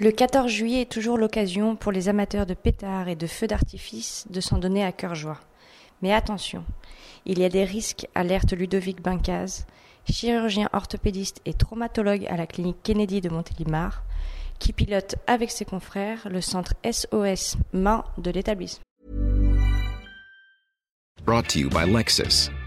Le 14 juillet est toujours l'occasion pour les amateurs de pétards et de feux d'artifice de s'en donner à cœur joie. Mais attention, il y a des risques, alerte Ludovic Bincaz, chirurgien orthopédiste et traumatologue à la clinique Kennedy de Montélimar, qui pilote avec ses confrères le centre SOS Main de l'établissement.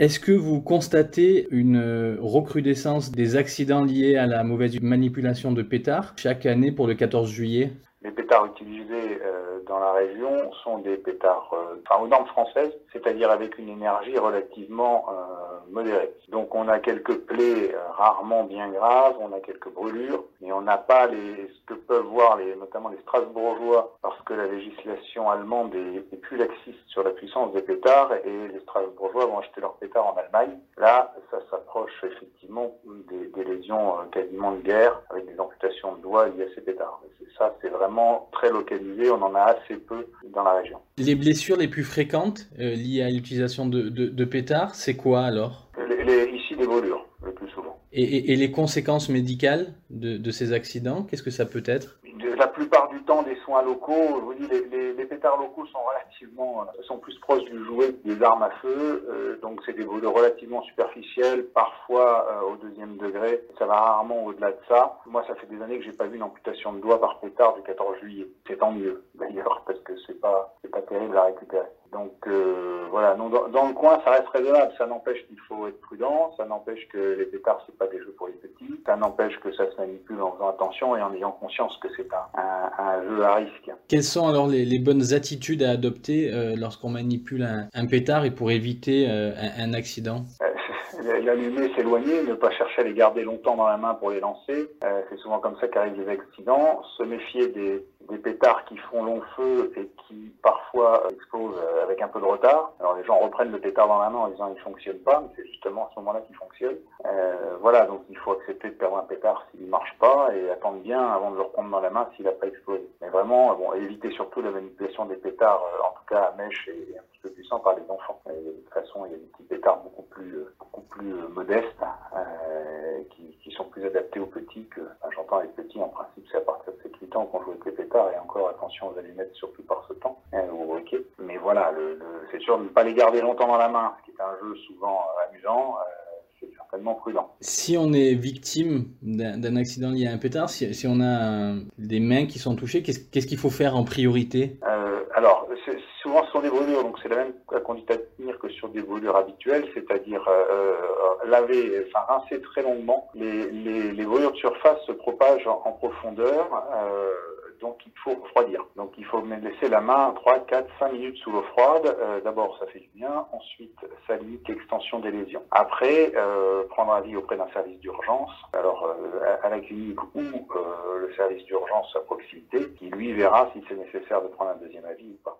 Est-ce que vous constatez une euh, recrudescence des accidents liés à la mauvaise manipulation de pétards chaque année pour le 14 juillet? Les pétards utilisés euh, dans la région sont des pétards euh, enfin, aux normes françaises, c'est-à-dire avec une énergie relativement modérée. Donc on a quelques plaies rarement bien graves, on a quelques brûlures, mais on n'a pas les, ce que peuvent voir les, notamment les Strasbourgeois, parce que la législation allemande est, plus laxiste sur la puissance des pétards, et les Strasbourgeois vont acheter leurs pétards en Allemagne. Là, ça s'approche effectivement des, des lésions euh, quasiment de guerre, avec des amputations de doigts liées à ces pétards. Ça, c'est vraiment très localisé, on en a assez peu dans la région. Les blessures les plus fréquentes euh, liées à l'utilisation de, de, de pétards, c'est quoi alors? Les, les, Ici, des brûlures, le plus souvent. Et, et, et les conséquences médicales de, de ces accidents, qu'est-ce que ça peut être? La plupart des soins locaux, je vous dis, les pétards locaux sont relativement, euh, sont plus proches du jouet que des armes à feu, euh, donc c'est des brûlures relativement superficielles, parfois euh, au deuxième degré, ça va rarement au-delà de ça. Moi, ça fait des années que j'ai pas vu une amputation de doigt par pétard du 14 juillet. C'est tant mieux, d'ailleurs, parce que c'est pas, c'est pas terrible à récupérer. Donc euh, voilà, non, dans, dans, le coin, ça reste raisonnable. Ça n'empêche qu'il faut être prudent, ça n'empêche que les pétards, c'est pas des jeux pour les petits, ça n'empêche que ça se manipule en faisant attention et en ayant conscience que c'est un, un, un, jeu à risque. Quelles sont alors les, les bonnes attitudes à adopter euh, lorsqu'on manipule un, un, pétard et pour éviter euh, un, un, accident? L'allumer, s'éloigner, ne pas chercher à les garder longtemps dans la main pour les lancer. Euh, c'est souvent comme ça qu'arrivent les accidents. Se méfier des, des pétards qui font long feu et qui parfois explosent avec un peu de retard. Alors les gens reprennent le pétard dans la main en disant il fonctionne pas, mais c'est justement à ce moment-là qu'il fonctionne. Euh, voilà, donc il faut accepter de perdre un pétard s'il marche pas et attendre bien avant de le reprendre dans la main s'il n'a pas explosé. Mais vraiment, bon, éviter surtout la manipulation des pétards, euh, en tout cas à mèche et un petit peu puissant par les enfants. Et de toute façon, il y a des petits pétards beaucoup plus, beaucoup plus modestes euh, qui, qui, sont plus adaptés aux petits que, j'entends les petits en principe, c'est à partir de 7-8 ans qu'on joue avec les pétards et encore attention aux allumettes surtout par ce temps, hein, ok. Mais voilà, le, le, c'est sûr de ne pas les garder longtemps dans la main, ce qui est un jeu souvent amusant. Euh, c'est certainement prudent. Si on est victime d'un accident lié à un pétard, si, si on a des mains qui sont touchées, qu'est-ce qu'il qu faut faire en priorité? Euh, Alors, des brûlures, donc c'est la même conduite à tenir que sur des brûlures habituelles, c'est-à-dire euh, laver, enfin rincer très longuement. Les, les, les, brûlures de surface se propagent en, en profondeur. Euh, donc il faut refroidir. Donc il faut laisser la main 3, 4, 5 minutes sous l'eau froide. Euh, D'abord ça fait du bien, ensuite ça limite l'extension des lésions. Après, euh, prendre avis auprès d'un service d'urgence, alors euh, à la clinique ou euh, le service d'urgence à proximité, qui lui verra si c'est nécessaire de prendre un deuxième avis ou pas.